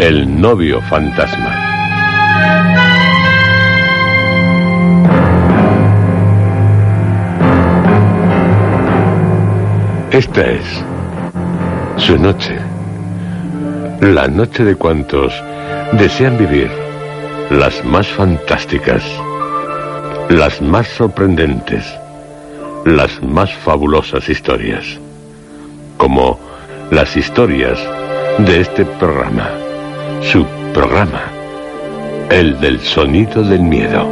el novio fantasma. Esta es su noche. La noche de cuantos desean vivir las más fantásticas, las más sorprendentes, las más fabulosas historias. Como las historias de este programa, su programa, el del sonido del miedo.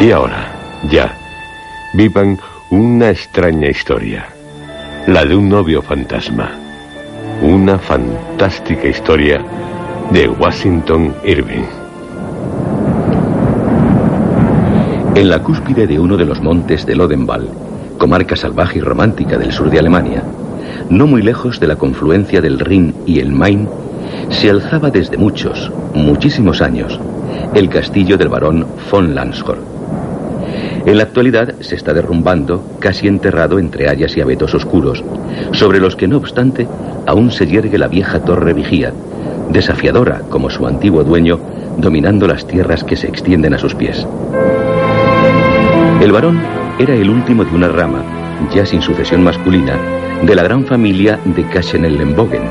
Y ahora, ya, vivan una extraña historia, la de un novio fantasma una fantástica historia de Washington Irving. En la cúspide de uno de los montes de Lodenwald, comarca salvaje y romántica del sur de Alemania, no muy lejos de la confluencia del Rin y el Main, se alzaba desde muchos, muchísimos años, el castillo del barón von Landshorn. En la actualidad se está derrumbando, casi enterrado entre hayas y abetos oscuros, sobre los que no obstante aún se yergue la vieja torre vigía, desafiadora como su antiguo dueño, dominando las tierras que se extienden a sus pies. El varón era el último de una rama, ya sin sucesión masculina, de la gran familia de Kaschenellenbogen,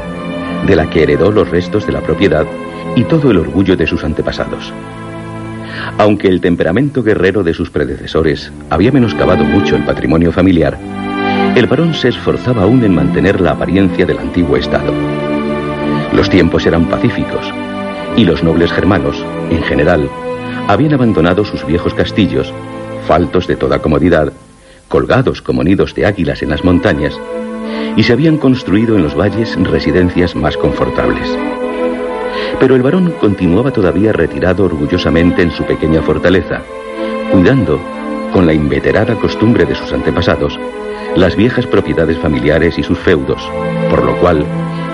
de la que heredó los restos de la propiedad y todo el orgullo de sus antepasados. Aunque el temperamento guerrero de sus predecesores había menoscabado mucho el patrimonio familiar, el varón se esforzaba aún en mantener la apariencia del antiguo Estado. Los tiempos eran pacíficos y los nobles germanos, en general, habían abandonado sus viejos castillos, faltos de toda comodidad, colgados como nidos de águilas en las montañas, y se habían construido en los valles residencias más confortables. Pero el varón continuaba todavía retirado orgullosamente en su pequeña fortaleza, cuidando, con la inveterada costumbre de sus antepasados, las viejas propiedades familiares y sus feudos, por lo cual,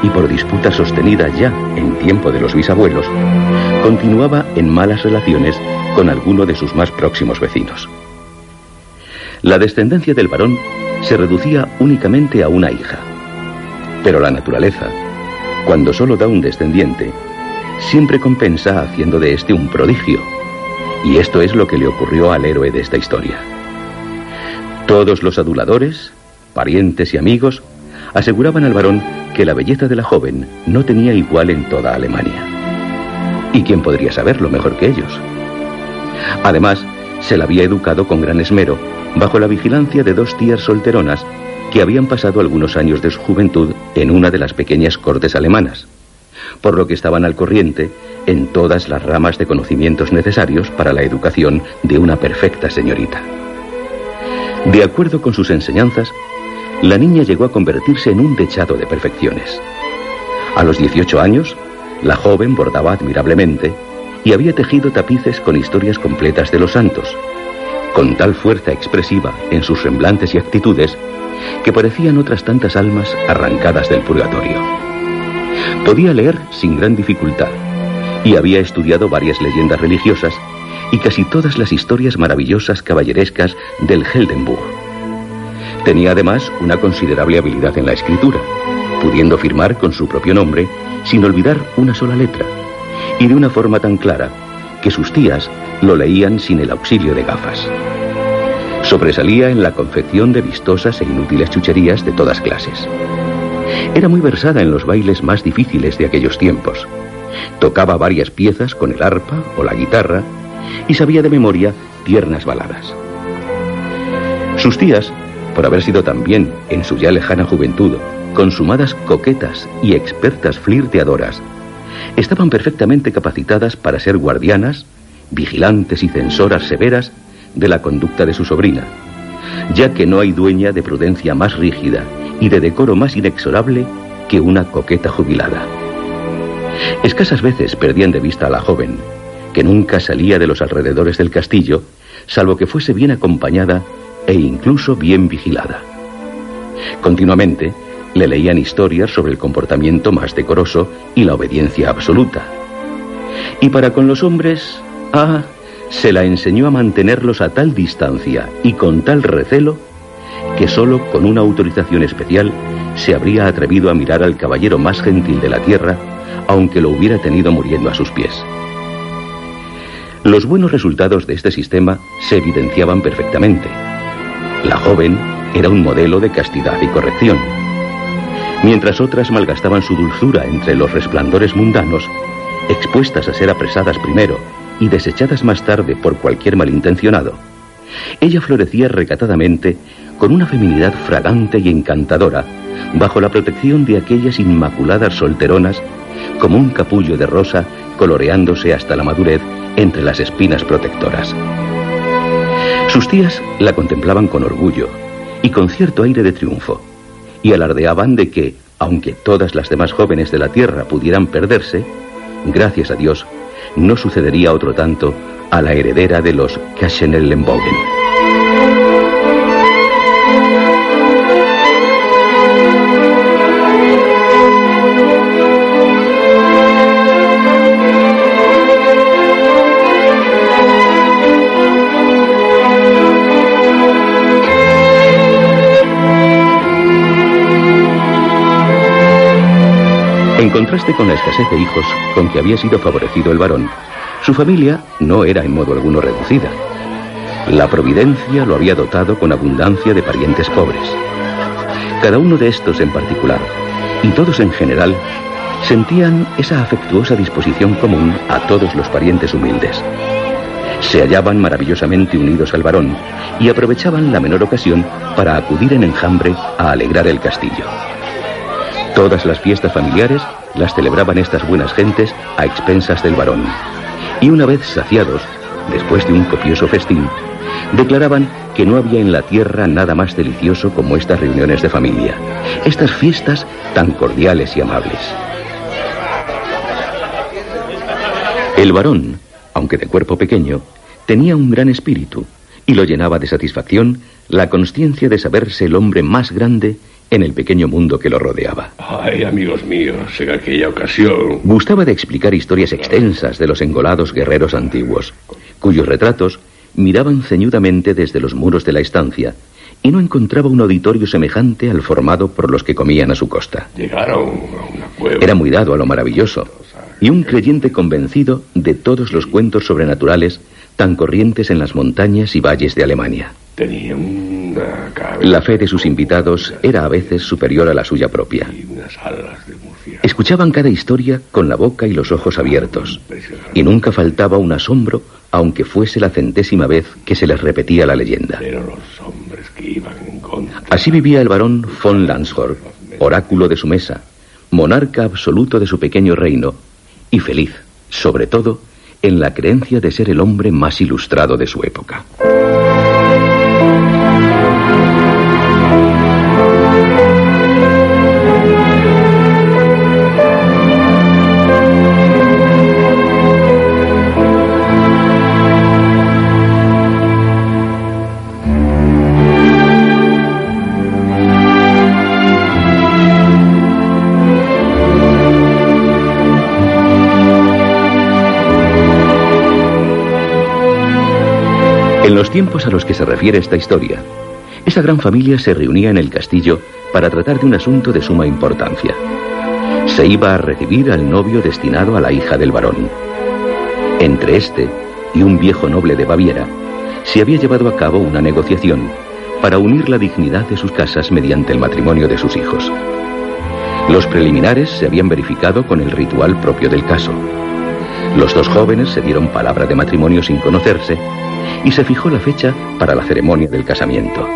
y por disputa sostenida ya en tiempo de los bisabuelos, continuaba en malas relaciones con alguno de sus más próximos vecinos. La descendencia del varón se reducía únicamente a una hija. Pero la naturaleza, cuando solo da un descendiente, siempre compensa haciendo de este un prodigio. Y esto es lo que le ocurrió al héroe de esta historia. Todos los aduladores, parientes y amigos aseguraban al varón que la belleza de la joven no tenía igual en toda Alemania. ¿Y quién podría saberlo mejor que ellos? Además, se la había educado con gran esmero, bajo la vigilancia de dos tías solteronas que habían pasado algunos años de su juventud en una de las pequeñas cortes alemanas, por lo que estaban al corriente en todas las ramas de conocimientos necesarios para la educación de una perfecta señorita. De acuerdo con sus enseñanzas, la niña llegó a convertirse en un dechado de perfecciones. A los 18 años, La joven bordaba admirablemente y había tejido tapices con historias completas de los santos, con tal fuerza expresiva en sus semblantes y actitudes que parecían otras tantas almas arrancadas del purgatorio. Podía leer sin gran dificultad y había estudiado varias leyendas religiosas y casi todas las historias maravillosas caballerescas del Heldenburg. Tenía además una considerable habilidad en la escritura, pudiendo firmar con su propio nombre sin olvidar una sola letra, y de una forma tan clara que sus tías lo leían sin el auxilio de gafas. Sobresalía en la confección de vistosas e inútiles chucherías de todas clases. Era muy versada en los bailes más difíciles de aquellos tiempos. Tocaba varias piezas con el arpa o la guitarra y sabía de memoria tiernas baladas. Sus tías, por haber sido también, en su ya lejana juventud, consumadas coquetas y expertas flirteadoras, estaban perfectamente capacitadas para ser guardianas, vigilantes y censoras severas de la conducta de su sobrina, ya que no hay dueña de prudencia más rígida y de decoro más inexorable que una coqueta jubilada. Escasas veces perdían de vista a la joven, que nunca salía de los alrededores del castillo, salvo que fuese bien acompañada e incluso bien vigilada. Continuamente le leían historias sobre el comportamiento más decoroso y la obediencia absoluta. Y para con los hombres, ah, se la enseñó a mantenerlos a tal distancia y con tal recelo que solo con una autorización especial se habría atrevido a mirar al caballero más gentil de la tierra, aunque lo hubiera tenido muriendo a sus pies. Los buenos resultados de este sistema se evidenciaban perfectamente. La joven era un modelo de castidad y corrección. Mientras otras malgastaban su dulzura entre los resplandores mundanos, expuestas a ser apresadas primero y desechadas más tarde por cualquier malintencionado, ella florecía recatadamente con una feminidad fragante y encantadora bajo la protección de aquellas inmaculadas solteronas como un capullo de rosa coloreándose hasta la madurez entre las espinas protectoras. Sus tías la contemplaban con orgullo y con cierto aire de triunfo, y alardeaban de que, aunque todas las demás jóvenes de la tierra pudieran perderse, gracias a Dios, no sucedería otro tanto a la heredera de los Cachenellenbogen. Contraste con la escasez de hijos con que había sido favorecido el varón, su familia no era en modo alguno reducida. La providencia lo había dotado con abundancia de parientes pobres. Cada uno de estos en particular, y todos en general, sentían esa afectuosa disposición común a todos los parientes humildes. Se hallaban maravillosamente unidos al varón y aprovechaban la menor ocasión para acudir en enjambre a alegrar el castillo. Todas las fiestas familiares las celebraban estas buenas gentes a expensas del varón. Y una vez saciados, después de un copioso festín, declaraban que no había en la tierra nada más delicioso como estas reuniones de familia, estas fiestas tan cordiales y amables. El varón, aunque de cuerpo pequeño, tenía un gran espíritu y lo llenaba de satisfacción la conciencia de saberse el hombre más grande en el pequeño mundo que lo rodeaba. Ay, amigos míos, en aquella ocasión... Gustaba de explicar historias extensas de los engolados guerreros antiguos, cuyos retratos miraban ceñudamente desde los muros de la estancia y no encontraba un auditorio semejante al formado por los que comían a su costa. Llegaron a una cueva... Era muy dado a lo maravilloso y un creyente convencido de todos los cuentos sobrenaturales tan corrientes en las montañas y valles de Alemania. Tenía una La fe de sus invitados era a veces superior a la suya propia. Escuchaban cada historia con la boca y los ojos abiertos, y nunca faltaba un asombro, aunque fuese la centésima vez que se les repetía la leyenda. Pero los hombres que iban en contra... Así vivía el varón von Landshorn, oráculo de su mesa, monarca absoluto de su pequeño reino, y feliz, sobre todo, en la creencia de ser el hombre más ilustrado de su época. Los tiempos a los que se refiere esta historia, esa gran familia se reunía en el castillo para tratar de un asunto de suma importancia. Se iba a recibir al novio destinado a la hija del varón. Entre este y un viejo noble de Baviera, se había llevado a cabo una negociación para unir la dignidad de sus casas mediante el matrimonio de sus hijos. Los preliminares se habían verificado con el ritual propio del caso. Los dos jóvenes se dieron palabra de matrimonio sin conocerse y se fijó la fecha para la ceremonia del casamiento.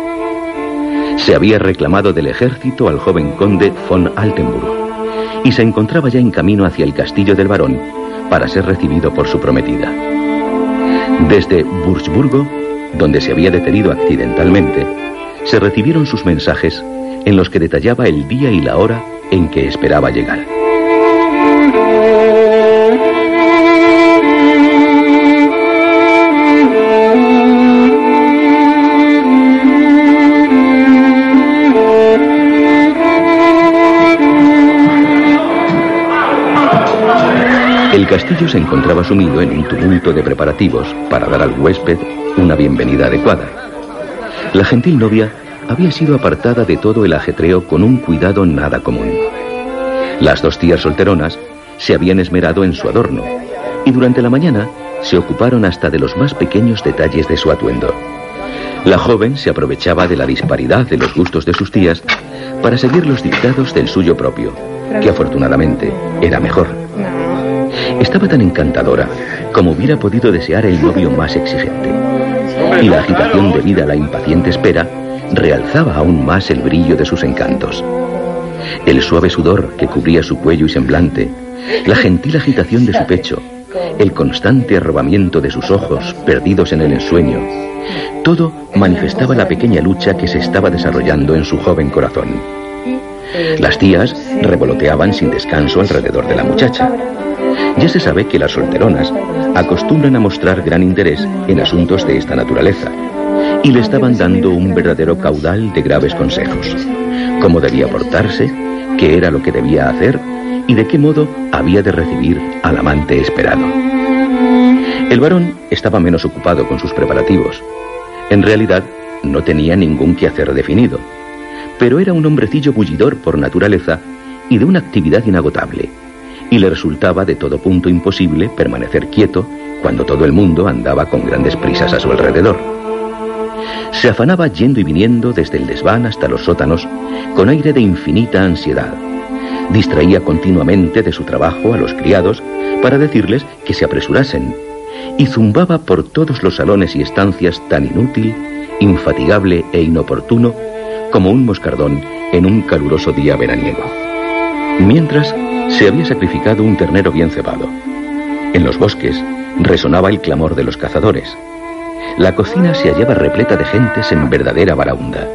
Se había reclamado del ejército al joven conde von Altenburg y se encontraba ya en camino hacia el castillo del barón para ser recibido por su prometida. Desde Wurzburgo, donde se había detenido accidentalmente, se recibieron sus mensajes en los que detallaba el día y la hora en que esperaba llegar. El castillo se encontraba sumido en un tumulto de preparativos para dar al huésped una bienvenida adecuada. La gentil novia había sido apartada de todo el ajetreo con un cuidado nada común. Las dos tías solteronas se habían esmerado en su adorno y durante la mañana se ocuparon hasta de los más pequeños detalles de su atuendo. La joven se aprovechaba de la disparidad de los gustos de sus tías para seguir los dictados del suyo propio, que afortunadamente era mejor. Estaba tan encantadora como hubiera podido desear el novio más exigente. Y la agitación debida a la impaciente espera realzaba aún más el brillo de sus encantos. El suave sudor que cubría su cuello y semblante, la gentil agitación de su pecho, el constante arrobamiento de sus ojos perdidos en el ensueño, todo manifestaba la pequeña lucha que se estaba desarrollando en su joven corazón. Las tías revoloteaban sin descanso alrededor de la muchacha. Ya se sabe que las solteronas acostumbran a mostrar gran interés en asuntos de esta naturaleza y le estaban dando un verdadero caudal de graves consejos. Cómo debía portarse, qué era lo que debía hacer y de qué modo había de recibir al amante esperado. El varón estaba menos ocupado con sus preparativos. En realidad, no tenía ningún quehacer definido, pero era un hombrecillo bullidor por naturaleza y de una actividad inagotable, y le resultaba de todo punto imposible permanecer quieto cuando todo el mundo andaba con grandes prisas a su alrededor. Se afanaba yendo y viniendo desde el desván hasta los sótanos con aire de infinita ansiedad. Distraía continuamente de su trabajo a los criados para decirles que se apresurasen y zumbaba por todos los salones y estancias tan inútil, infatigable e inoportuno como un moscardón en un caluroso día veraniego. Mientras, se había sacrificado un ternero bien cebado. En los bosques resonaba el clamor de los cazadores. La cocina se hallaba repleta de gentes en verdadera baraunda.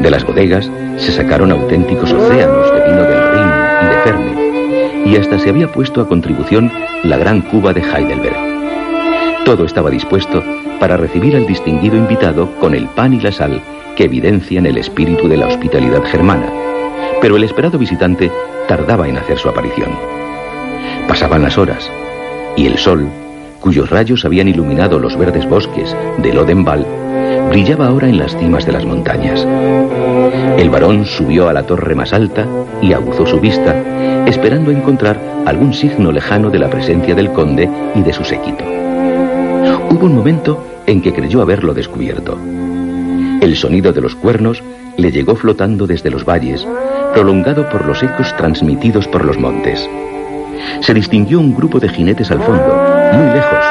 De las bodegas se sacaron auténticos océanos de vino del Rin y de Ferne, y hasta se había puesto a contribución la gran cuba de Heidelberg. Todo estaba dispuesto para recibir al distinguido invitado con el pan y la sal que evidencian el espíritu de la hospitalidad germana, pero el esperado visitante tardaba en hacer su aparición. Pasaban las horas y el sol, cuyos rayos habían iluminado los verdes bosques del Odenwald, brillaba ahora en las cimas de las montañas. El varón subió a la torre más alta y aguzó su vista, esperando encontrar algún signo lejano de la presencia del conde y de su séquito. Hubo un momento en que creyó haberlo descubierto. El sonido de los cuernos le llegó flotando desde los valles, prolongado por los ecos transmitidos por los montes. Se distinguió un grupo de jinetes al fondo, muy lejos,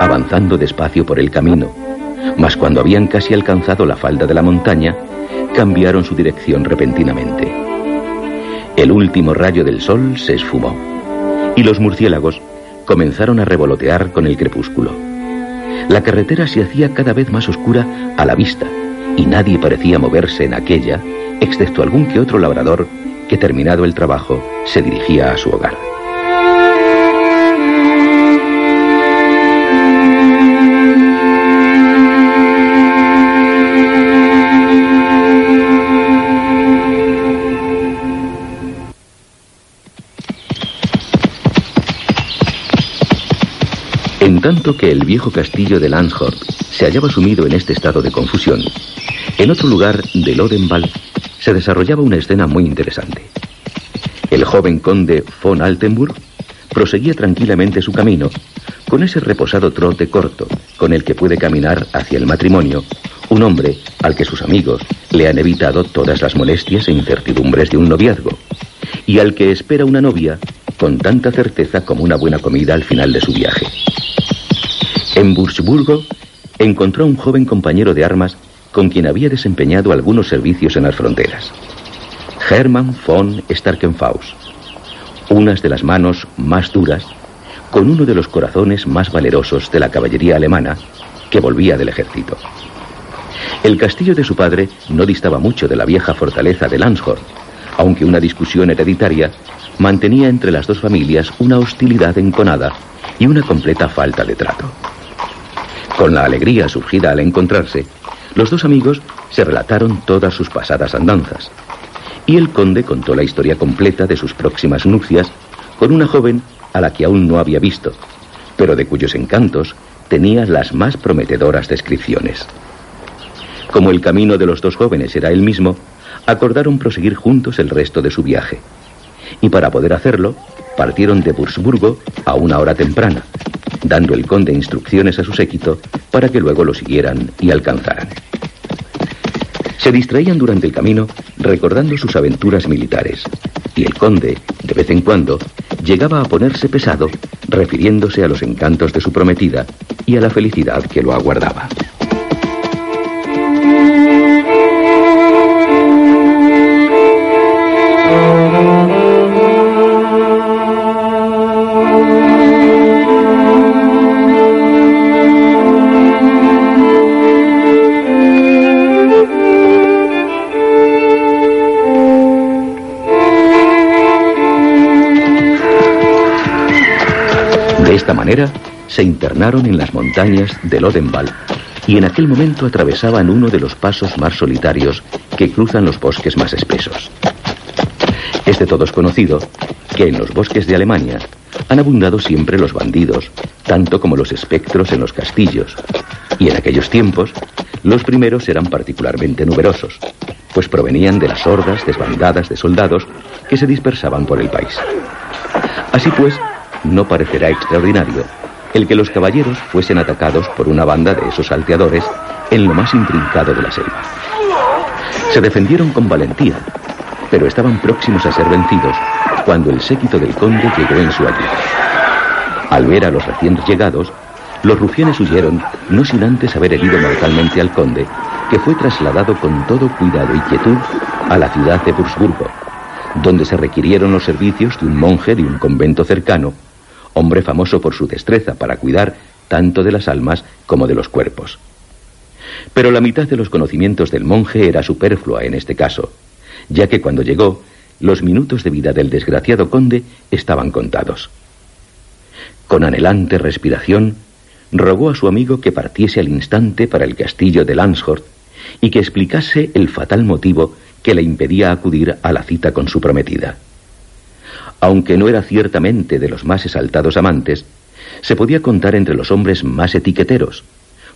avanzando despacio por el camino, mas cuando habían casi alcanzado la falda de la montaña, cambiaron su dirección repentinamente. El último rayo del sol se esfumó y los murciélagos comenzaron a revolotear con el crepúsculo. La carretera se hacía cada vez más oscura a la vista y nadie parecía moverse en aquella, excepto algún que otro labrador que terminado el trabajo se dirigía a su hogar. En tanto que el viejo castillo de Landshort se hallaba sumido en este estado de confusión, en otro lugar de Lodenwald se desarrollaba una escena muy interesante. El joven conde von Altenburg proseguía tranquilamente su camino, con ese reposado trote corto con el que puede caminar hacia el matrimonio un hombre al que sus amigos le han evitado todas las molestias e incertidumbres de un noviazgo, y al que espera una novia con tanta certeza como una buena comida al final de su viaje. En Wurzburgo encontró a un joven compañero de armas con quien había desempeñado algunos servicios en las fronteras. Hermann von Starkenfaus, unas de las manos más duras, con uno de los corazones más valerosos de la caballería alemana que volvía del ejército. El castillo de su padre no distaba mucho de la vieja fortaleza de Landshort, aunque una discusión hereditaria mantenía entre las dos familias una hostilidad enconada y una completa falta de trato. Con la alegría surgida al encontrarse, los dos amigos se relataron todas sus pasadas andanzas, y el conde contó la historia completa de sus próximas nupcias con una joven a la que aún no había visto, pero de cuyos encantos tenía las más prometedoras descripciones. Como el camino de los dos jóvenes era el mismo, acordaron proseguir juntos el resto de su viaje. Y para poder hacerlo, partieron de Wurzburgo a una hora temprana, dando el conde instrucciones a su séquito para que luego lo siguieran y alcanzaran. Se distraían durante el camino recordando sus aventuras militares, y el conde, de vez en cuando, llegaba a ponerse pesado refiriéndose a los encantos de su prometida y a la felicidad que lo aguardaba. Esta manera, se internaron en las montañas del Odenwald y en aquel momento atravesaban uno de los pasos más solitarios que cruzan los bosques más espesos. Es de todos conocido que en los bosques de Alemania han abundado siempre los bandidos, tanto como los espectros en los castillos, y en aquellos tiempos los primeros eran particularmente numerosos, pues provenían de las hordas desbandadas de soldados que se dispersaban por el país. Así pues, no parecerá extraordinario el que los caballeros fuesen atacados por una banda de esos salteadores en lo más intrincado de la selva. Se defendieron con valentía, pero estaban próximos a ser vencidos cuando el séquito del conde llegó en su ayuda. Al ver a los recién llegados, los rufianes huyeron, no sin antes haber herido mortalmente al conde, que fue trasladado con todo cuidado y quietud a la ciudad de Wurzburgo, donde se requirieron los servicios de un monje de un convento cercano, hombre famoso por su destreza para cuidar tanto de las almas como de los cuerpos. Pero la mitad de los conocimientos del monje era superflua en este caso, ya que cuando llegó, los minutos de vida del desgraciado conde estaban contados. Con anhelante respiración, rogó a su amigo que partiese al instante para el castillo de Landshort y que explicase el fatal motivo que le impedía acudir a la cita con su prometida. Aunque no era ciertamente de los más exaltados amantes, se podía contar entre los hombres más etiqueteros,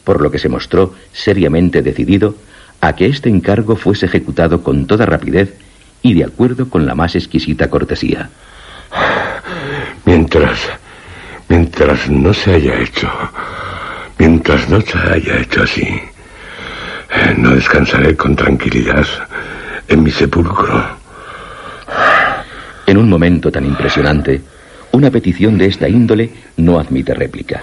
por lo que se mostró seriamente decidido a que este encargo fuese ejecutado con toda rapidez y de acuerdo con la más exquisita cortesía. Mientras, mientras no se haya hecho, mientras no se haya hecho así, eh, no descansaré con tranquilidad en mi sepulcro. En un momento tan impresionante, una petición de esta índole no admite réplica.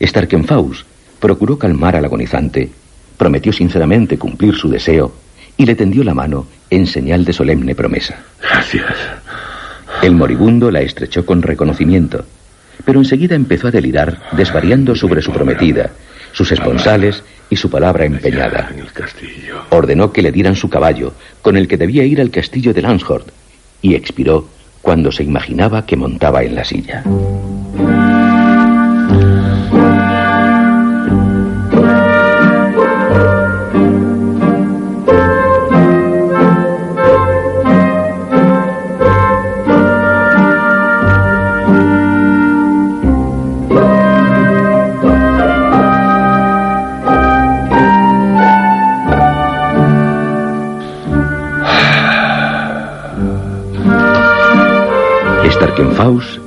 Starkenfaus procuró calmar al agonizante, prometió sinceramente cumplir su deseo y le tendió la mano en señal de solemne promesa. Gracias. El moribundo la estrechó con reconocimiento, pero enseguida empezó a delirar, desvariando sobre su prometida, sus esponsales y su palabra empeñada. Ordenó que le dieran su caballo, con el que debía ir al castillo de Landshort, y expiró cuando se imaginaba que montaba en la silla.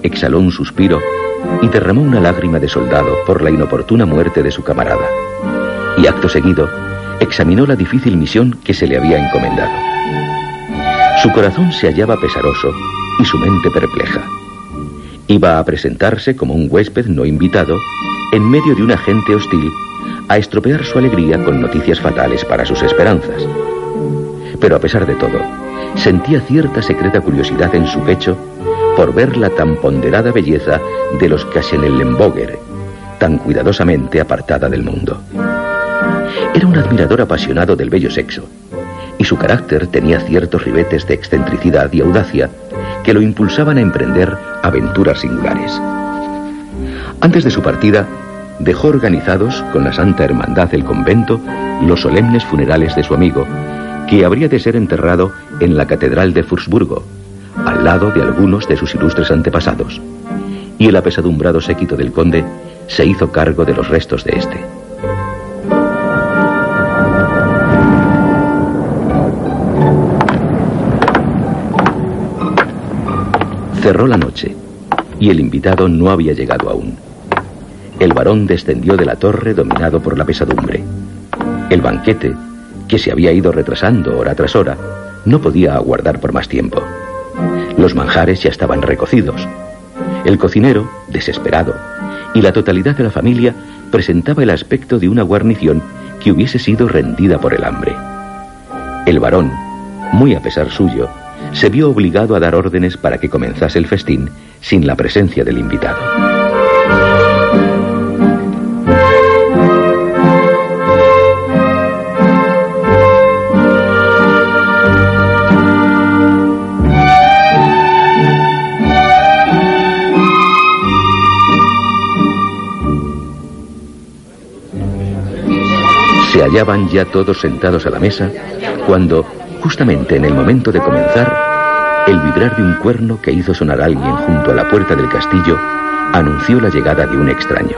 Exhaló un suspiro y derramó una lágrima de soldado por la inoportuna muerte de su camarada. Y acto seguido, examinó la difícil misión que se le había encomendado. Su corazón se hallaba pesaroso y su mente perpleja. Iba a presentarse como un huésped no invitado en medio de una gente hostil a estropear su alegría con noticias fatales para sus esperanzas. Pero a pesar de todo, sentía cierta secreta curiosidad en su pecho por ver la tan ponderada belleza de los Kassenellenboger, tan cuidadosamente apartada del mundo. Era un admirador apasionado del bello sexo, y su carácter tenía ciertos ribetes de excentricidad y audacia que lo impulsaban a emprender aventuras singulares. Antes de su partida, dejó organizados con la Santa Hermandad del convento los solemnes funerales de su amigo, que habría de ser enterrado en la Catedral de Fursburgo, al lado de algunos de sus ilustres antepasados, y el apesadumbrado séquito del conde se hizo cargo de los restos de este. Cerró la noche y el invitado no había llegado aún. El varón descendió de la torre dominado por la pesadumbre. El banquete, que se había ido retrasando hora tras hora, no podía aguardar por más tiempo. Los manjares ya estaban recocidos. El cocinero, desesperado, y la totalidad de la familia presentaba el aspecto de una guarnición que hubiese sido rendida por el hambre. El varón, muy a pesar suyo, se vio obligado a dar órdenes para que comenzase el festín sin la presencia del invitado. Hallaban ya todos sentados a la mesa cuando, justamente en el momento de comenzar, el vibrar de un cuerno que hizo sonar alguien junto a la puerta del castillo anunció la llegada de un extraño.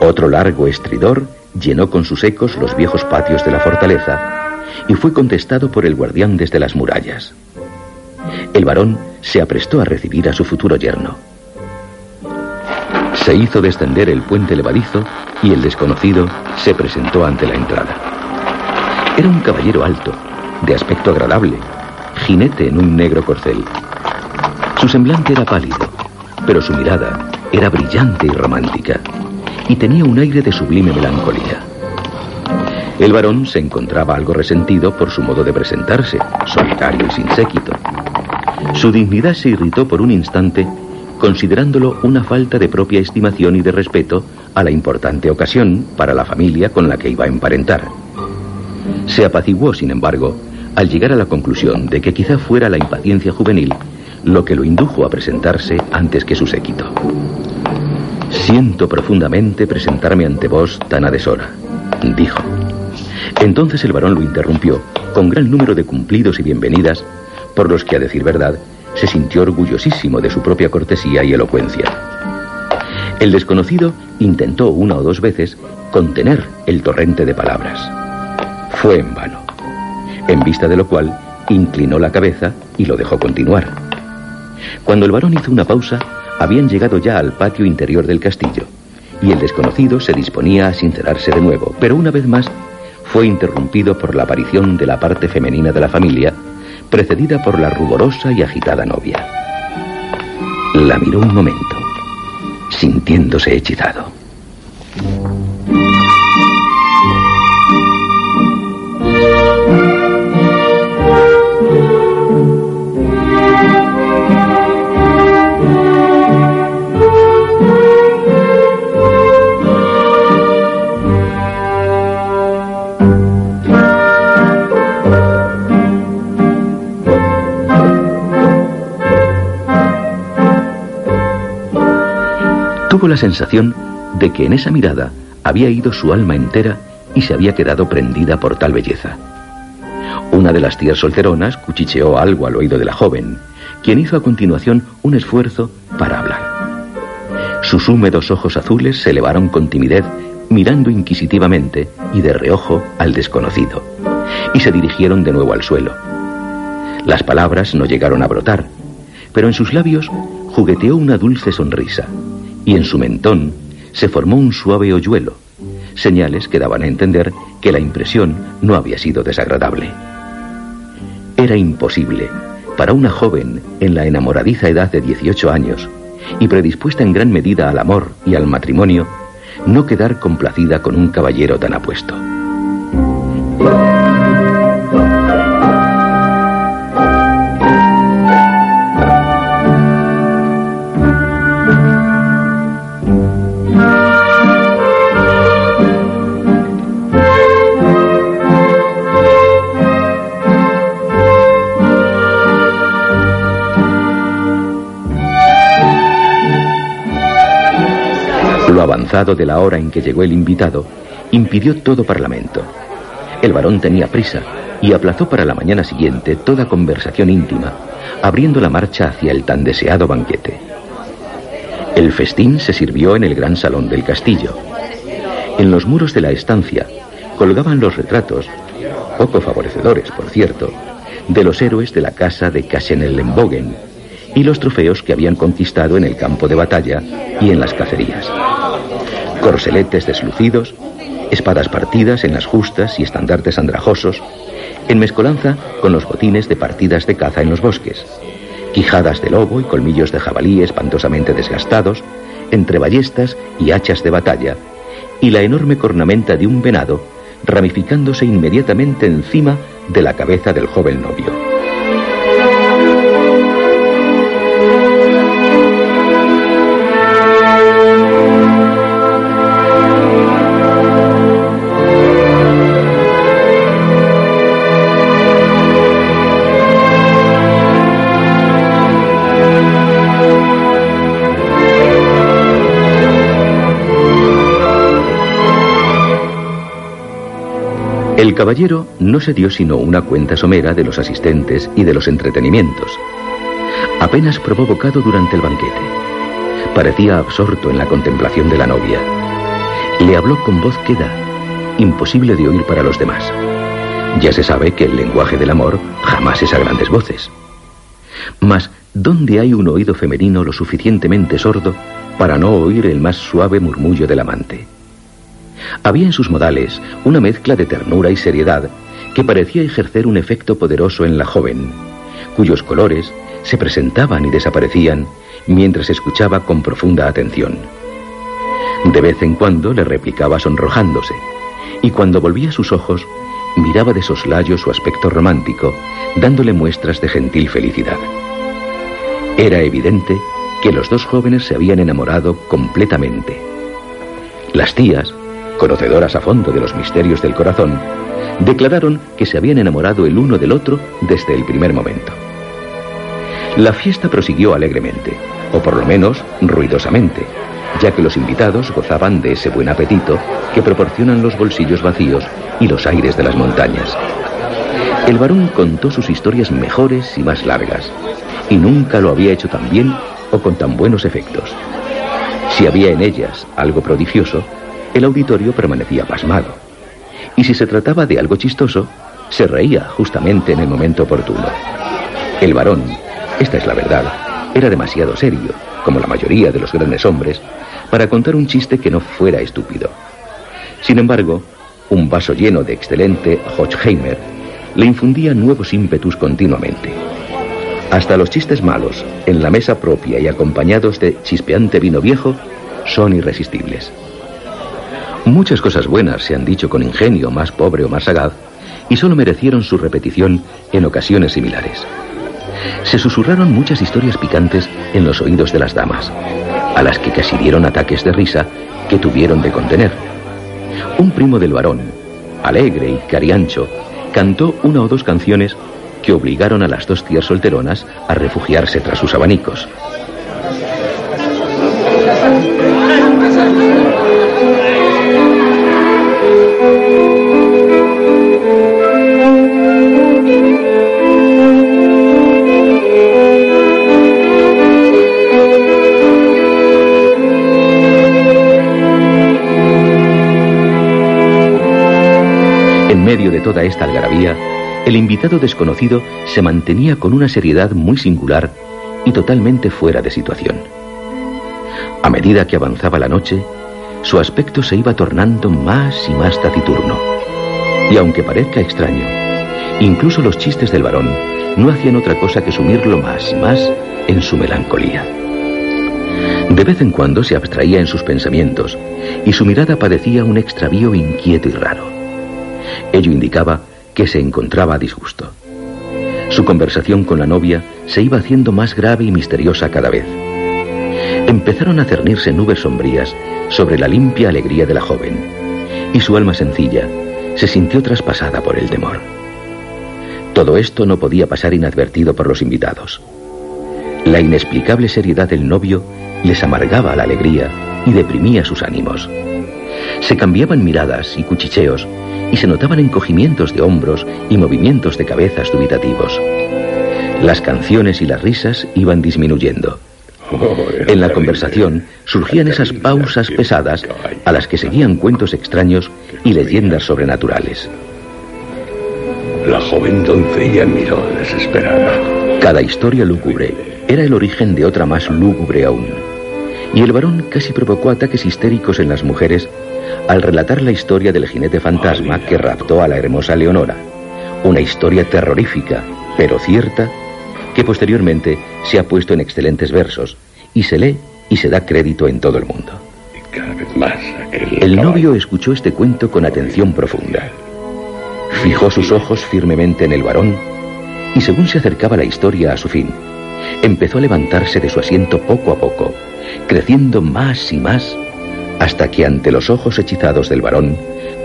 Otro largo estridor llenó con sus ecos los viejos patios de la fortaleza y fue contestado por el guardián desde las murallas. El varón se aprestó a recibir a su futuro yerno. Se hizo descender el puente levadizo y el desconocido se presentó ante la entrada. Era un caballero alto, de aspecto agradable, jinete en un negro corcel. Su semblante era pálido, pero su mirada era brillante y romántica, y tenía un aire de sublime melancolía. El varón se encontraba algo resentido por su modo de presentarse, solitario y sin séquito. Su dignidad se irritó por un instante considerándolo una falta de propia estimación y de respeto a la importante ocasión para la familia con la que iba a emparentar. Se apaciguó, sin embargo, al llegar a la conclusión de que quizá fuera la impaciencia juvenil lo que lo indujo a presentarse antes que su séquito. Siento profundamente presentarme ante vos tan a deshora, dijo. Entonces el varón lo interrumpió con gran número de cumplidos y bienvenidas, por los que, a decir verdad, se sintió orgullosísimo de su propia cortesía y elocuencia. El desconocido intentó una o dos veces contener el torrente de palabras. Fue en vano, en vista de lo cual inclinó la cabeza y lo dejó continuar. Cuando el varón hizo una pausa, habían llegado ya al patio interior del castillo, y el desconocido se disponía a sincerarse de nuevo, pero una vez más fue interrumpido por la aparición de la parte femenina de la familia, precedida por la ruborosa y agitada novia. La miró un momento, sintiéndose hechizado. La sensación de que en esa mirada había ido su alma entera y se había quedado prendida por tal belleza. Una de las tías solteronas cuchicheó algo al oído de la joven, quien hizo a continuación un esfuerzo para hablar. Sus húmedos ojos azules se elevaron con timidez, mirando inquisitivamente y de reojo al desconocido, y se dirigieron de nuevo al suelo. Las palabras no llegaron a brotar, pero en sus labios jugueteó una dulce sonrisa y en su mentón se formó un suave hoyuelo, señales que daban a entender que la impresión no había sido desagradable. Era imposible para una joven en la enamoradiza edad de 18 años y predispuesta en gran medida al amor y al matrimonio, no quedar complacida con un caballero tan apuesto. Avanzado de la hora en que llegó el invitado, impidió todo parlamento. El varón tenía prisa y aplazó para la mañana siguiente toda conversación íntima, abriendo la marcha hacia el tan deseado banquete. El festín se sirvió en el gran salón del castillo. En los muros de la estancia colgaban los retratos, poco favorecedores, por cierto, de los héroes de la casa de Cassenellenbogen y los trofeos que habían conquistado en el campo de batalla y en las cacerías corseletes deslucidos, espadas partidas en las justas y estandartes andrajosos, en mezcolanza con los botines de partidas de caza en los bosques, quijadas de lobo y colmillos de jabalí espantosamente desgastados, entre ballestas y hachas de batalla, y la enorme cornamenta de un venado ramificándose inmediatamente encima de la cabeza del joven novio. El caballero no se dio sino una cuenta somera de los asistentes y de los entretenimientos. Apenas probó bocado durante el banquete. Parecía absorto en la contemplación de la novia. Le habló con voz queda, imposible de oír para los demás. Ya se sabe que el lenguaje del amor jamás es a grandes voces. Mas, ¿dónde hay un oído femenino lo suficientemente sordo para no oír el más suave murmullo del amante? Había en sus modales una mezcla de ternura y seriedad que parecía ejercer un efecto poderoso en la joven, cuyos colores se presentaban y desaparecían mientras escuchaba con profunda atención. De vez en cuando le replicaba sonrojándose, y cuando volvía sus ojos, miraba de soslayo su aspecto romántico, dándole muestras de gentil felicidad. Era evidente que los dos jóvenes se habían enamorado completamente. Las tías, conocedoras a fondo de los misterios del corazón, declararon que se habían enamorado el uno del otro desde el primer momento. La fiesta prosiguió alegremente, o por lo menos ruidosamente, ya que los invitados gozaban de ese buen apetito que proporcionan los bolsillos vacíos y los aires de las montañas. El varón contó sus historias mejores y más largas, y nunca lo había hecho tan bien o con tan buenos efectos. Si había en ellas algo prodigioso, el auditorio permanecía pasmado. Y si se trataba de algo chistoso, se reía justamente en el momento oportuno. El varón, esta es la verdad, era demasiado serio, como la mayoría de los grandes hombres, para contar un chiste que no fuera estúpido. Sin embargo, un vaso lleno de excelente Hochheimer le infundía nuevos ímpetus continuamente. Hasta los chistes malos, en la mesa propia y acompañados de chispeante vino viejo, son irresistibles. Muchas cosas buenas se han dicho con ingenio más pobre o más sagaz y solo merecieron su repetición en ocasiones similares. Se susurraron muchas historias picantes en los oídos de las damas, a las que casi dieron ataques de risa que tuvieron de contener. Un primo del varón, alegre y cariancho, cantó una o dos canciones que obligaron a las dos tías solteronas a refugiarse tras sus abanicos. De toda esta algarabía, el invitado desconocido se mantenía con una seriedad muy singular y totalmente fuera de situación. A medida que avanzaba la noche, su aspecto se iba tornando más y más taciturno. Y aunque parezca extraño, incluso los chistes del varón no hacían otra cosa que sumirlo más y más en su melancolía. De vez en cuando se abstraía en sus pensamientos y su mirada padecía un extravío inquieto y raro. Ello indicaba que se encontraba a disgusto. Su conversación con la novia se iba haciendo más grave y misteriosa cada vez. Empezaron a cernirse nubes sombrías sobre la limpia alegría de la joven, y su alma sencilla se sintió traspasada por el temor. Todo esto no podía pasar inadvertido por los invitados. La inexplicable seriedad del novio les amargaba la alegría y deprimía sus ánimos. Se cambiaban miradas y cuchicheos y se notaban encogimientos de hombros y movimientos de cabezas dubitativos. Las canciones y las risas iban disminuyendo. En la conversación surgían esas pausas pesadas a las que seguían cuentos extraños y leyendas sobrenaturales. La joven doncella miró desesperada. Cada historia lúgubre era el origen de otra más lúgubre aún y el varón casi provocó ataques histéricos en las mujeres al relatar la historia del jinete fantasma que raptó a la hermosa Leonora. Una historia terrorífica, pero cierta, que posteriormente se ha puesto en excelentes versos y se lee y se da crédito en todo el mundo. el novio escuchó este cuento con atención profunda. Fijó sus ojos firmemente en el varón y según se acercaba la historia a su fin, empezó a levantarse de su asiento poco a poco, creciendo más y más, hasta que ante los ojos hechizados del varón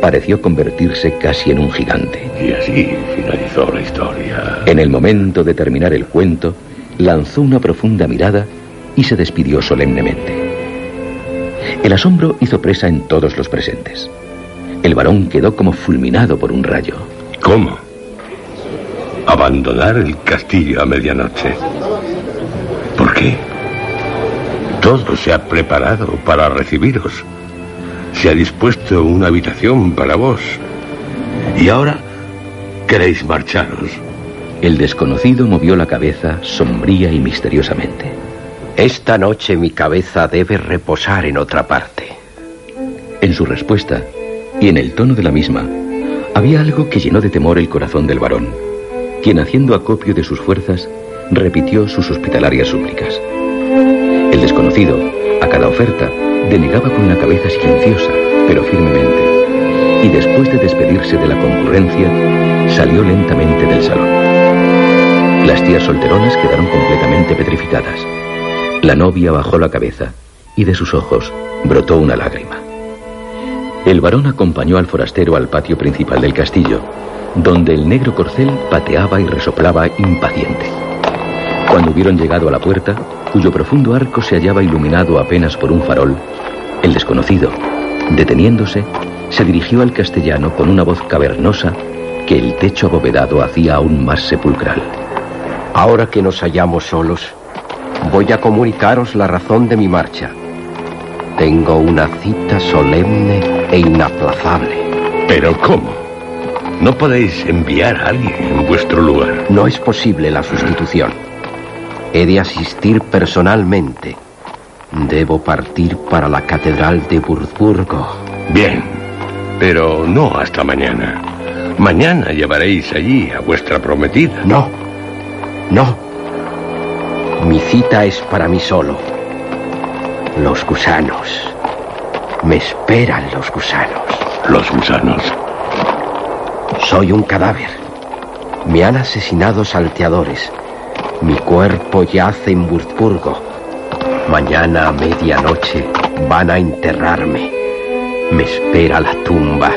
pareció convertirse casi en un gigante. Y así finalizó la historia. En el momento de terminar el cuento, lanzó una profunda mirada y se despidió solemnemente. El asombro hizo presa en todos los presentes. El varón quedó como fulminado por un rayo. ¿Cómo? Abandonar el castillo a medianoche. ¿Por qué? Todo se ha preparado para recibiros. Se ha dispuesto una habitación para vos. Y ahora queréis marcharos. El desconocido movió la cabeza sombría y misteriosamente. Esta noche mi cabeza debe reposar en otra parte. En su respuesta, y en el tono de la misma, había algo que llenó de temor el corazón del varón, quien haciendo acopio de sus fuerzas, repitió sus hospitalarias súplicas. El desconocido, a cada oferta, denegaba con la cabeza silenciosa, pero firmemente, y después de despedirse de la concurrencia, salió lentamente del salón. Las tías solteronas quedaron completamente petrificadas. La novia bajó la cabeza y de sus ojos brotó una lágrima. El varón acompañó al forastero al patio principal del castillo, donde el negro corcel pateaba y resoplaba impaciente. Cuando hubieron llegado a la puerta, cuyo profundo arco se hallaba iluminado apenas por un farol, el desconocido, deteniéndose, se dirigió al castellano con una voz cavernosa que el techo abovedado hacía aún más sepulcral. Ahora que nos hallamos solos, voy a comunicaros la razón de mi marcha. Tengo una cita solemne e inaplazable. ¿Pero cómo? ¿No podéis enviar a alguien en vuestro lugar? No es posible la sustitución. He de asistir personalmente. Debo partir para la Catedral de Wurzburgo. Bien, pero no hasta mañana. Mañana llevaréis allí a vuestra prometida. No, no. Mi cita es para mí solo. Los gusanos. Me esperan los gusanos. Los gusanos. Soy un cadáver. Me han asesinado salteadores. Mi cuerpo yace en Wurzburgo. Mañana a medianoche van a enterrarme. Me espera la tumba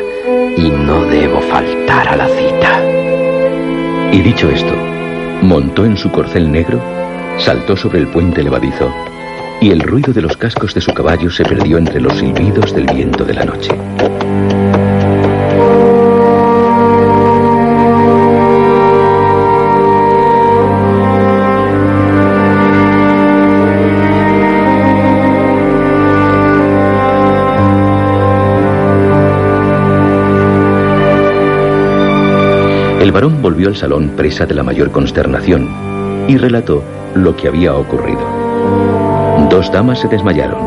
y no debo faltar a la cita. Y dicho esto, montó en su corcel negro, saltó sobre el puente levadizo y el ruido de los cascos de su caballo se perdió entre los silbidos del viento de la noche. El varón volvió al salón presa de la mayor consternación y relató lo que había ocurrido. Dos damas se desmayaron.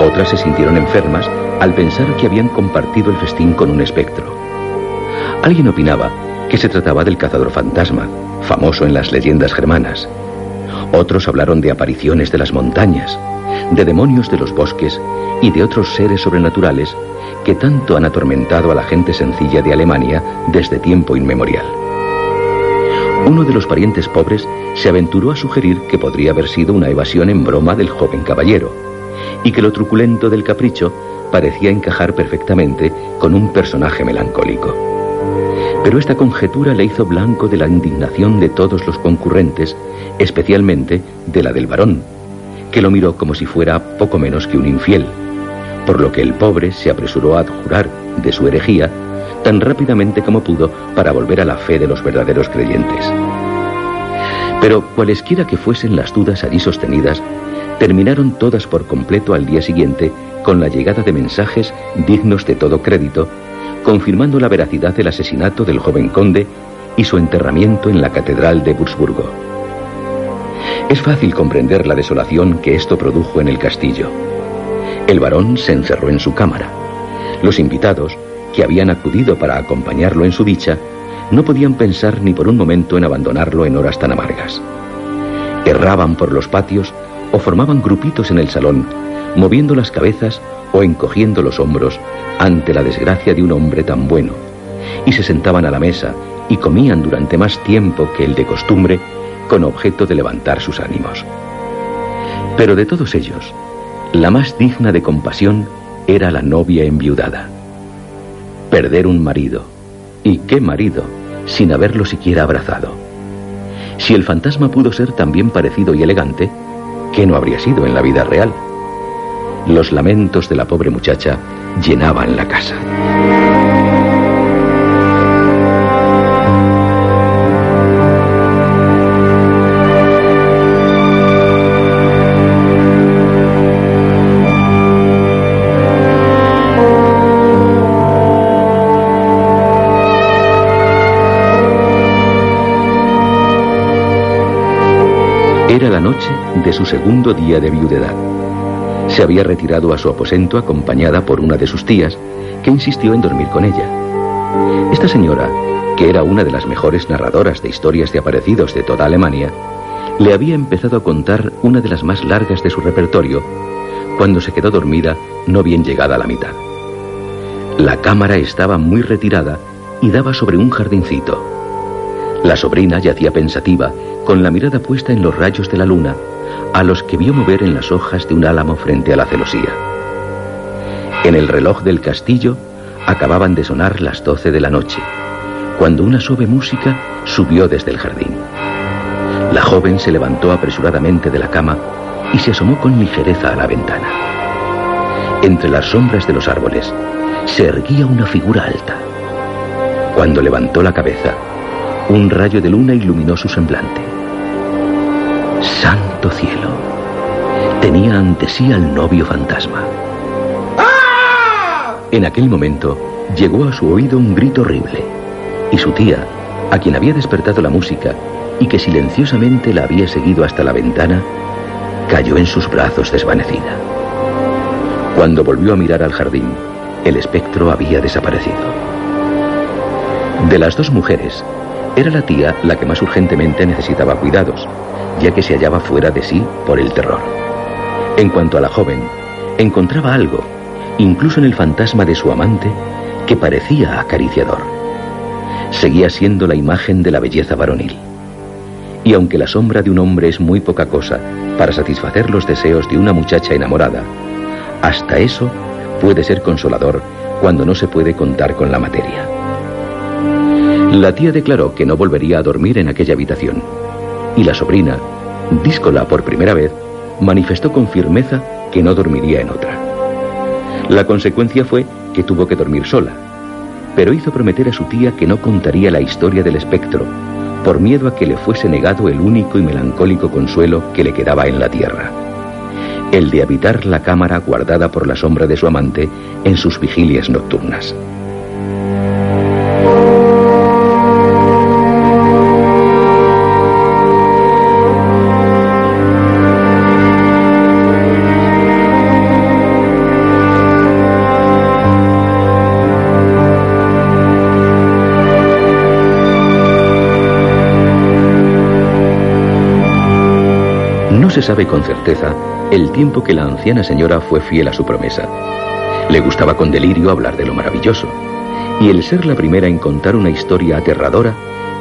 Otras se sintieron enfermas al pensar que habían compartido el festín con un espectro. Alguien opinaba que se trataba del cazador fantasma, famoso en las leyendas germanas. Otros hablaron de apariciones de las montañas, de demonios de los bosques y de otros seres sobrenaturales que tanto han atormentado a la gente sencilla de Alemania desde tiempo inmemorial. Uno de los parientes pobres se aventuró a sugerir que podría haber sido una evasión en broma del joven caballero, y que lo truculento del capricho parecía encajar perfectamente con un personaje melancólico. Pero esta conjetura le hizo blanco de la indignación de todos los concurrentes, especialmente de la del varón, que lo miró como si fuera poco menos que un infiel, por lo que el pobre se apresuró a jurar de su herejía tan rápidamente como pudo para volver a la fe de los verdaderos creyentes. Pero cualesquiera que fuesen las dudas allí sostenidas, terminaron todas por completo al día siguiente con la llegada de mensajes dignos de todo crédito, confirmando la veracidad del asesinato del joven conde y su enterramiento en la Catedral de Wurzburgo. Es fácil comprender la desolación que esto produjo en el castillo. El varón se encerró en su cámara. Los invitados, que habían acudido para acompañarlo en su dicha, no podían pensar ni por un momento en abandonarlo en horas tan amargas. Erraban por los patios o formaban grupitos en el salón, moviendo las cabezas o encogiendo los hombros ante la desgracia de un hombre tan bueno, y se sentaban a la mesa y comían durante más tiempo que el de costumbre con objeto de levantar sus ánimos. Pero de todos ellos, la más digna de compasión era la novia enviudada. Perder un marido, y qué marido, sin haberlo siquiera abrazado. Si el fantasma pudo ser tan bien parecido y elegante, ¿qué no habría sido en la vida real? Los lamentos de la pobre muchacha llenaban la casa. Era la noche de su segundo día de viudedad. Se había retirado a su aposento acompañada por una de sus tías, que insistió en dormir con ella. Esta señora, que era una de las mejores narradoras de historias de aparecidos de toda Alemania, le había empezado a contar una de las más largas de su repertorio, cuando se quedó dormida no bien llegada a la mitad. La cámara estaba muy retirada y daba sobre un jardincito. La sobrina yacía pensativa con la mirada puesta en los rayos de la luna, a los que vio mover en las hojas de un álamo frente a la celosía. En el reloj del castillo acababan de sonar las doce de la noche, cuando una suave música subió desde el jardín. La joven se levantó apresuradamente de la cama y se asomó con ligereza a la ventana. Entre las sombras de los árboles se erguía una figura alta. Cuando levantó la cabeza, un rayo de luna iluminó su semblante. Santo cielo. Tenía ante sí al novio fantasma. En aquel momento llegó a su oído un grito horrible. Y su tía, a quien había despertado la música y que silenciosamente la había seguido hasta la ventana, cayó en sus brazos desvanecida. Cuando volvió a mirar al jardín, el espectro había desaparecido. De las dos mujeres, era la tía la que más urgentemente necesitaba cuidados, ya que se hallaba fuera de sí por el terror. En cuanto a la joven, encontraba algo, incluso en el fantasma de su amante, que parecía acariciador. Seguía siendo la imagen de la belleza varonil. Y aunque la sombra de un hombre es muy poca cosa para satisfacer los deseos de una muchacha enamorada, hasta eso puede ser consolador cuando no se puede contar con la materia. La tía declaró que no volvería a dormir en aquella habitación y la sobrina, díscola por primera vez, manifestó con firmeza que no dormiría en otra. La consecuencia fue que tuvo que dormir sola, pero hizo prometer a su tía que no contaría la historia del espectro, por miedo a que le fuese negado el único y melancólico consuelo que le quedaba en la tierra, el de habitar la cámara guardada por la sombra de su amante en sus vigilias nocturnas. Se sabe con certeza el tiempo que la anciana señora fue fiel a su promesa. Le gustaba con delirio hablar de lo maravilloso, y el ser la primera en contar una historia aterradora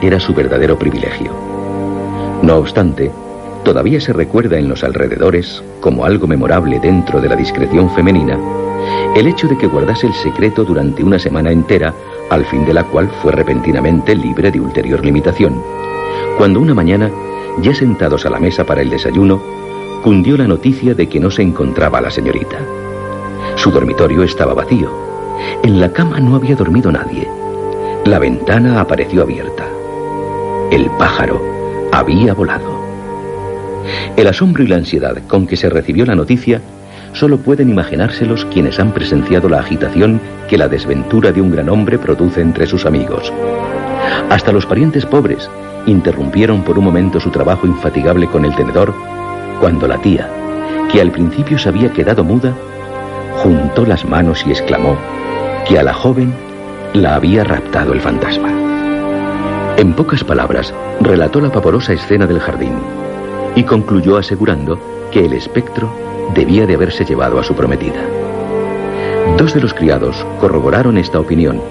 era su verdadero privilegio. No obstante, todavía se recuerda en los alrededores, como algo memorable dentro de la discreción femenina, el hecho de que guardase el secreto durante una semana entera, al fin de la cual fue repentinamente libre de ulterior limitación, cuando una mañana, ya sentados a la mesa para el desayuno, cundió la noticia de que no se encontraba la señorita. Su dormitorio estaba vacío. En la cama no había dormido nadie. La ventana apareció abierta. El pájaro había volado. El asombro y la ansiedad con que se recibió la noticia solo pueden imaginárselos quienes han presenciado la agitación que la desventura de un gran hombre produce entre sus amigos. Hasta los parientes pobres interrumpieron por un momento su trabajo infatigable con el tenedor cuando la tía, que al principio se había quedado muda, juntó las manos y exclamó que a la joven la había raptado el fantasma. En pocas palabras, relató la pavorosa escena del jardín y concluyó asegurando que el espectro debía de haberse llevado a su prometida. Dos de los criados corroboraron esta opinión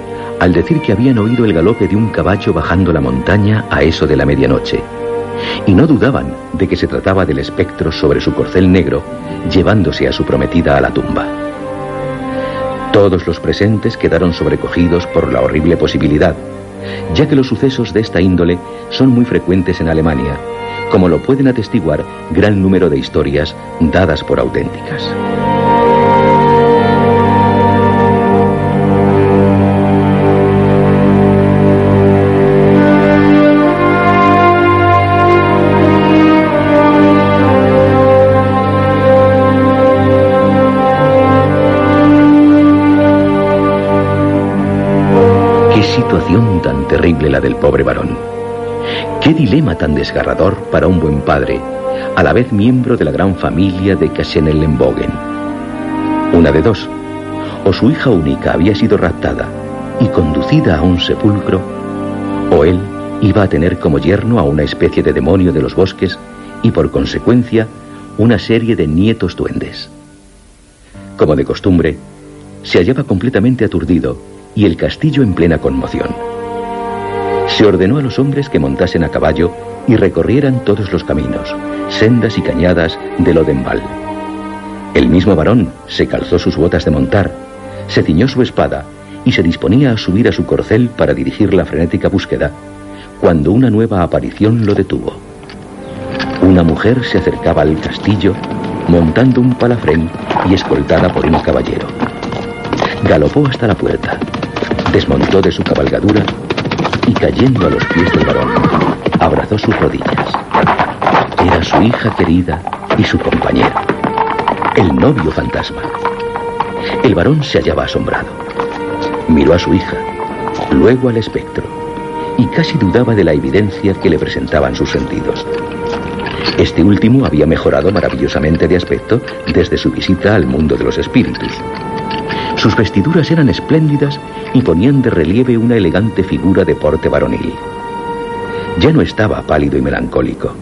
al decir que habían oído el galope de un caballo bajando la montaña a eso de la medianoche, y no dudaban de que se trataba del espectro sobre su corcel negro, llevándose a su prometida a la tumba. Todos los presentes quedaron sobrecogidos por la horrible posibilidad, ya que los sucesos de esta índole son muy frecuentes en Alemania, como lo pueden atestiguar gran número de historias dadas por auténticas. Terrible la del pobre varón. Qué dilema tan desgarrador para un buen padre, a la vez miembro de la gran familia de Cassenellenbogen. Una de dos, o su hija única había sido raptada y conducida a un sepulcro, o él iba a tener como yerno a una especie de demonio de los bosques y por consecuencia una serie de nietos duendes. Como de costumbre, se hallaba completamente aturdido y el castillo en plena conmoción se ordenó a los hombres que montasen a caballo y recorrieran todos los caminos, sendas y cañadas del Odenval. El mismo varón se calzó sus botas de montar, se ciñó su espada y se disponía a subir a su corcel para dirigir la frenética búsqueda, cuando una nueva aparición lo detuvo. Una mujer se acercaba al castillo montando un palafrén y escoltada por un caballero. Galopó hasta la puerta, desmontó de su cabalgadura cayendo a los pies del varón, abrazó sus rodillas. Era su hija querida y su compañero, el novio fantasma. El varón se hallaba asombrado. Miró a su hija, luego al espectro, y casi dudaba de la evidencia que le presentaban sus sentidos. Este último había mejorado maravillosamente de aspecto desde su visita al mundo de los espíritus. Sus vestiduras eran espléndidas y ponían de relieve una elegante figura de porte varonil. Ya no estaba pálido y melancólico.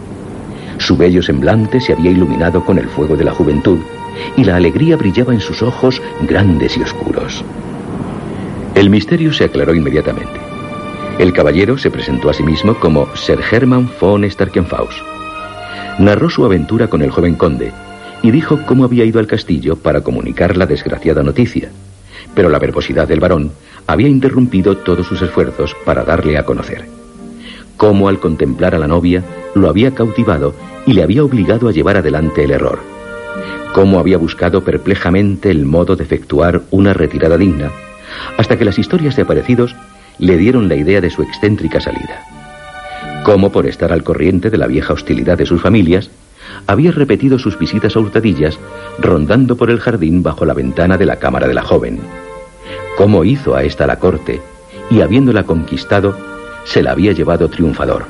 Su bello semblante se había iluminado con el fuego de la juventud y la alegría brillaba en sus ojos grandes y oscuros. El misterio se aclaró inmediatamente. El caballero se presentó a sí mismo como Sir Hermann von Starkenfaus. Narró su aventura con el joven conde y dijo cómo había ido al castillo para comunicar la desgraciada noticia pero la verbosidad del varón había interrumpido todos sus esfuerzos para darle a conocer. Cómo al contemplar a la novia lo había cautivado y le había obligado a llevar adelante el error. Cómo había buscado perplejamente el modo de efectuar una retirada digna, hasta que las historias de aparecidos le dieron la idea de su excéntrica salida. Cómo, por estar al corriente de la vieja hostilidad de sus familias, había repetido sus visitas a hurtadillas, rondando por el jardín bajo la ventana de la cámara de la joven cómo hizo a esta la corte y habiéndola conquistado, se la había llevado triunfador,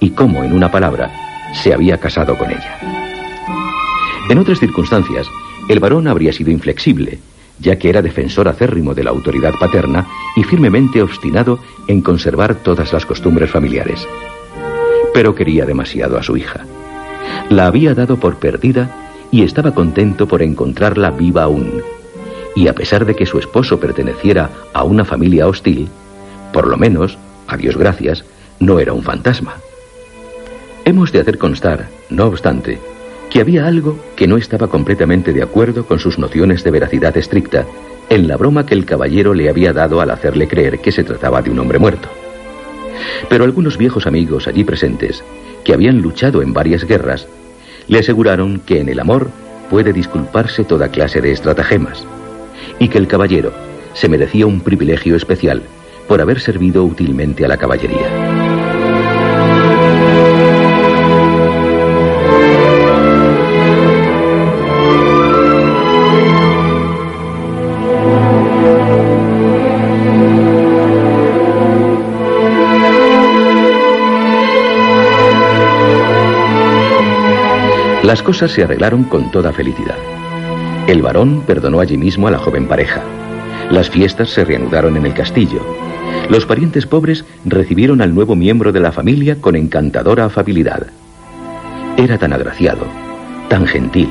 y cómo, en una palabra, se había casado con ella. En otras circunstancias, el varón habría sido inflexible, ya que era defensor acérrimo de la autoridad paterna y firmemente obstinado en conservar todas las costumbres familiares. Pero quería demasiado a su hija. La había dado por perdida y estaba contento por encontrarla viva aún. Y a pesar de que su esposo perteneciera a una familia hostil, por lo menos, a Dios gracias, no era un fantasma. Hemos de hacer constar, no obstante, que había algo que no estaba completamente de acuerdo con sus nociones de veracidad estricta en la broma que el caballero le había dado al hacerle creer que se trataba de un hombre muerto. Pero algunos viejos amigos allí presentes, que habían luchado en varias guerras, le aseguraron que en el amor puede disculparse toda clase de estratagemas, y que el caballero se merecía un privilegio especial por haber servido útilmente a la caballería. Las cosas se arreglaron con toda felicidad. El varón perdonó allí mismo a la joven pareja. Las fiestas se reanudaron en el castillo. Los parientes pobres recibieron al nuevo miembro de la familia con encantadora afabilidad. Era tan agraciado, tan gentil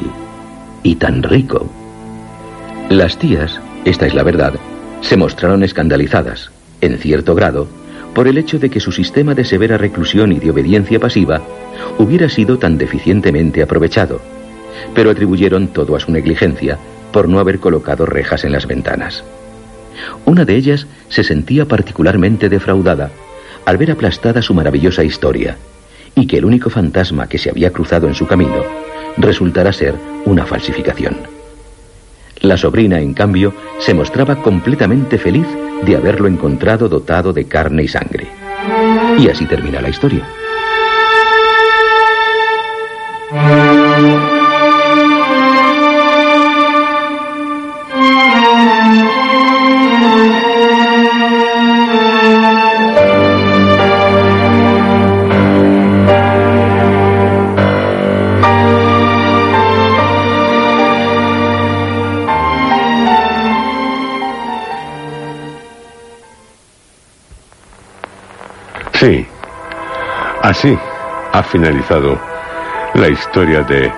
y tan rico. Las tías, esta es la verdad, se mostraron escandalizadas, en cierto grado, por el hecho de que su sistema de severa reclusión y de obediencia pasiva hubiera sido tan deficientemente aprovechado, pero atribuyeron todo a su negligencia por no haber colocado rejas en las ventanas. Una de ellas se sentía particularmente defraudada al ver aplastada su maravillosa historia y que el único fantasma que se había cruzado en su camino resultara ser una falsificación. La sobrina, en cambio, se mostraba completamente feliz de haberlo encontrado dotado de carne y sangre. Y así termina la historia. Así ha finalizado la historia de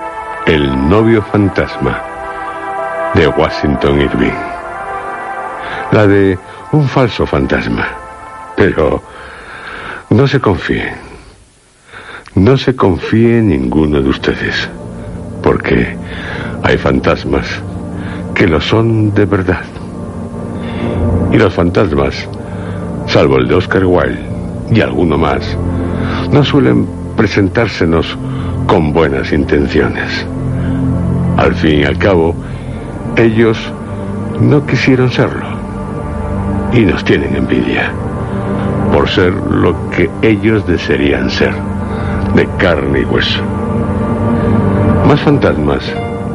El novio fantasma de Washington Irving. La de un falso fantasma. Pero no se confíen. No se confíe ninguno de ustedes. Porque hay fantasmas que lo son de verdad. Y los fantasmas, salvo el de Oscar Wilde, y alguno más, no suelen presentársenos con buenas intenciones. Al fin y al cabo, ellos no quisieron serlo y nos tienen envidia por ser lo que ellos desearían ser, de carne y hueso. Más fantasmas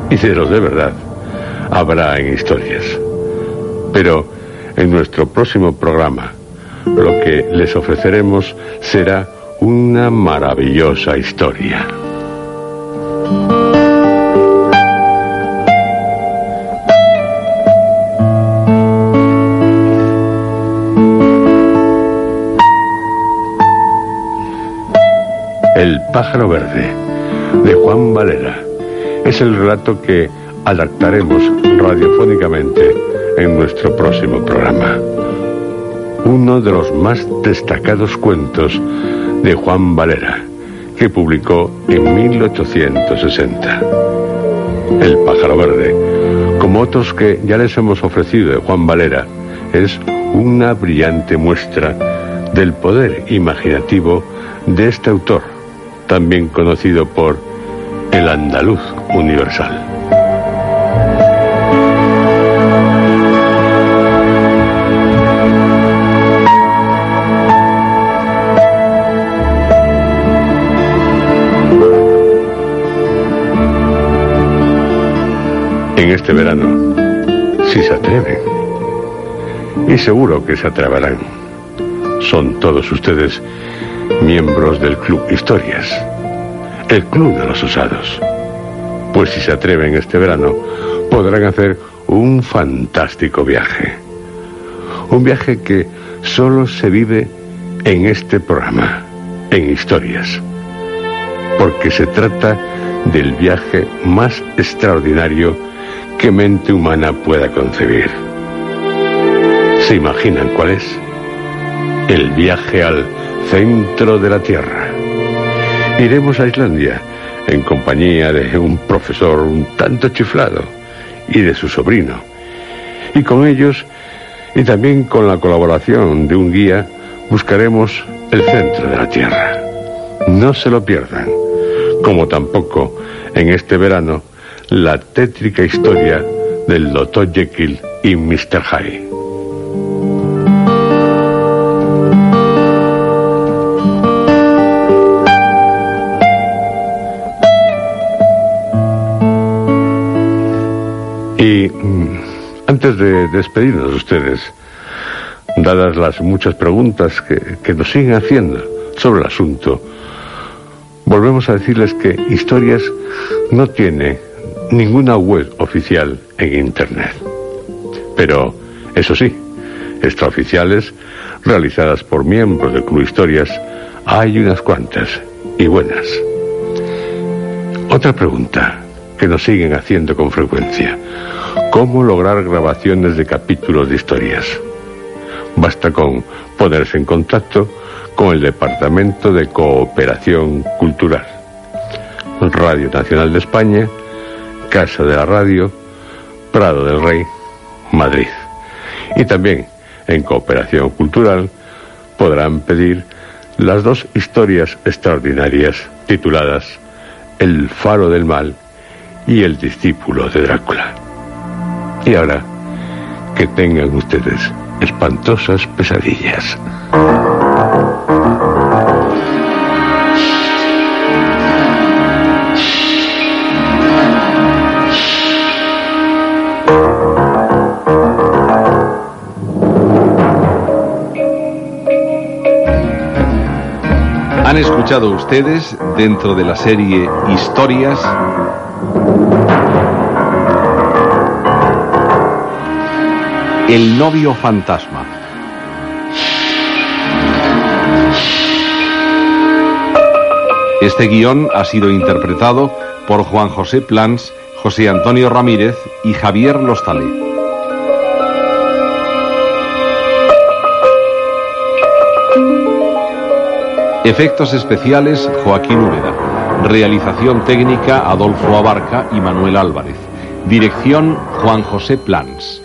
y de los de verdad habrá en historias. Pero en nuestro próximo programa, lo que les ofreceremos será una maravillosa historia. El pájaro verde, de Juan Valera, es el relato que adaptaremos radiofónicamente en nuestro próximo programa uno de los más destacados cuentos de Juan Valera, que publicó en 1860. El pájaro verde, como otros que ya les hemos ofrecido de Juan Valera, es una brillante muestra del poder imaginativo de este autor, también conocido por el andaluz universal. En este verano, si se atreven. Y seguro que se atreverán. Son todos ustedes miembros del Club Historias, el Club de los Usados. Pues si se atreven este verano, podrán hacer un fantástico viaje. Un viaje que solo se vive en este programa, en historias. Porque se trata del viaje más extraordinario que mente humana pueda concebir. ¿Se imaginan cuál es? El viaje al centro de la Tierra. Iremos a Islandia en compañía de un profesor un tanto chiflado y de su sobrino. Y con ellos, y también con la colaboración de un guía, buscaremos el centro de la Tierra. No se lo pierdan, como tampoco en este verano la tétrica historia del Dr. Jekyll y Mr. Hyde. Y mm, antes de despedirnos de ustedes, dadas las muchas preguntas que, que nos siguen haciendo sobre el asunto, volvemos a decirles que Historias no tiene ninguna web oficial en Internet. Pero, eso sí, extraoficiales, realizadas por miembros del Club Historias, hay unas cuantas, y buenas. Otra pregunta que nos siguen haciendo con frecuencia. ¿Cómo lograr grabaciones de capítulos de historias? Basta con ponerse en contacto con el Departamento de Cooperación Cultural. Radio Nacional de España, Casa de la Radio, Prado del Rey, Madrid. Y también en Cooperación Cultural podrán pedir las dos historias extraordinarias tituladas El Faro del Mal y El Discípulo de Drácula. Y ahora, que tengan ustedes espantosas pesadillas. Escuchado ustedes, dentro de la serie Historias, El novio fantasma. Este guion ha sido interpretado por Juan José Plans, José Antonio Ramírez y Javier Lostalé. Efectos especiales Joaquín Úbeda. Realización técnica Adolfo Abarca y Manuel Álvarez. Dirección Juan José Plans.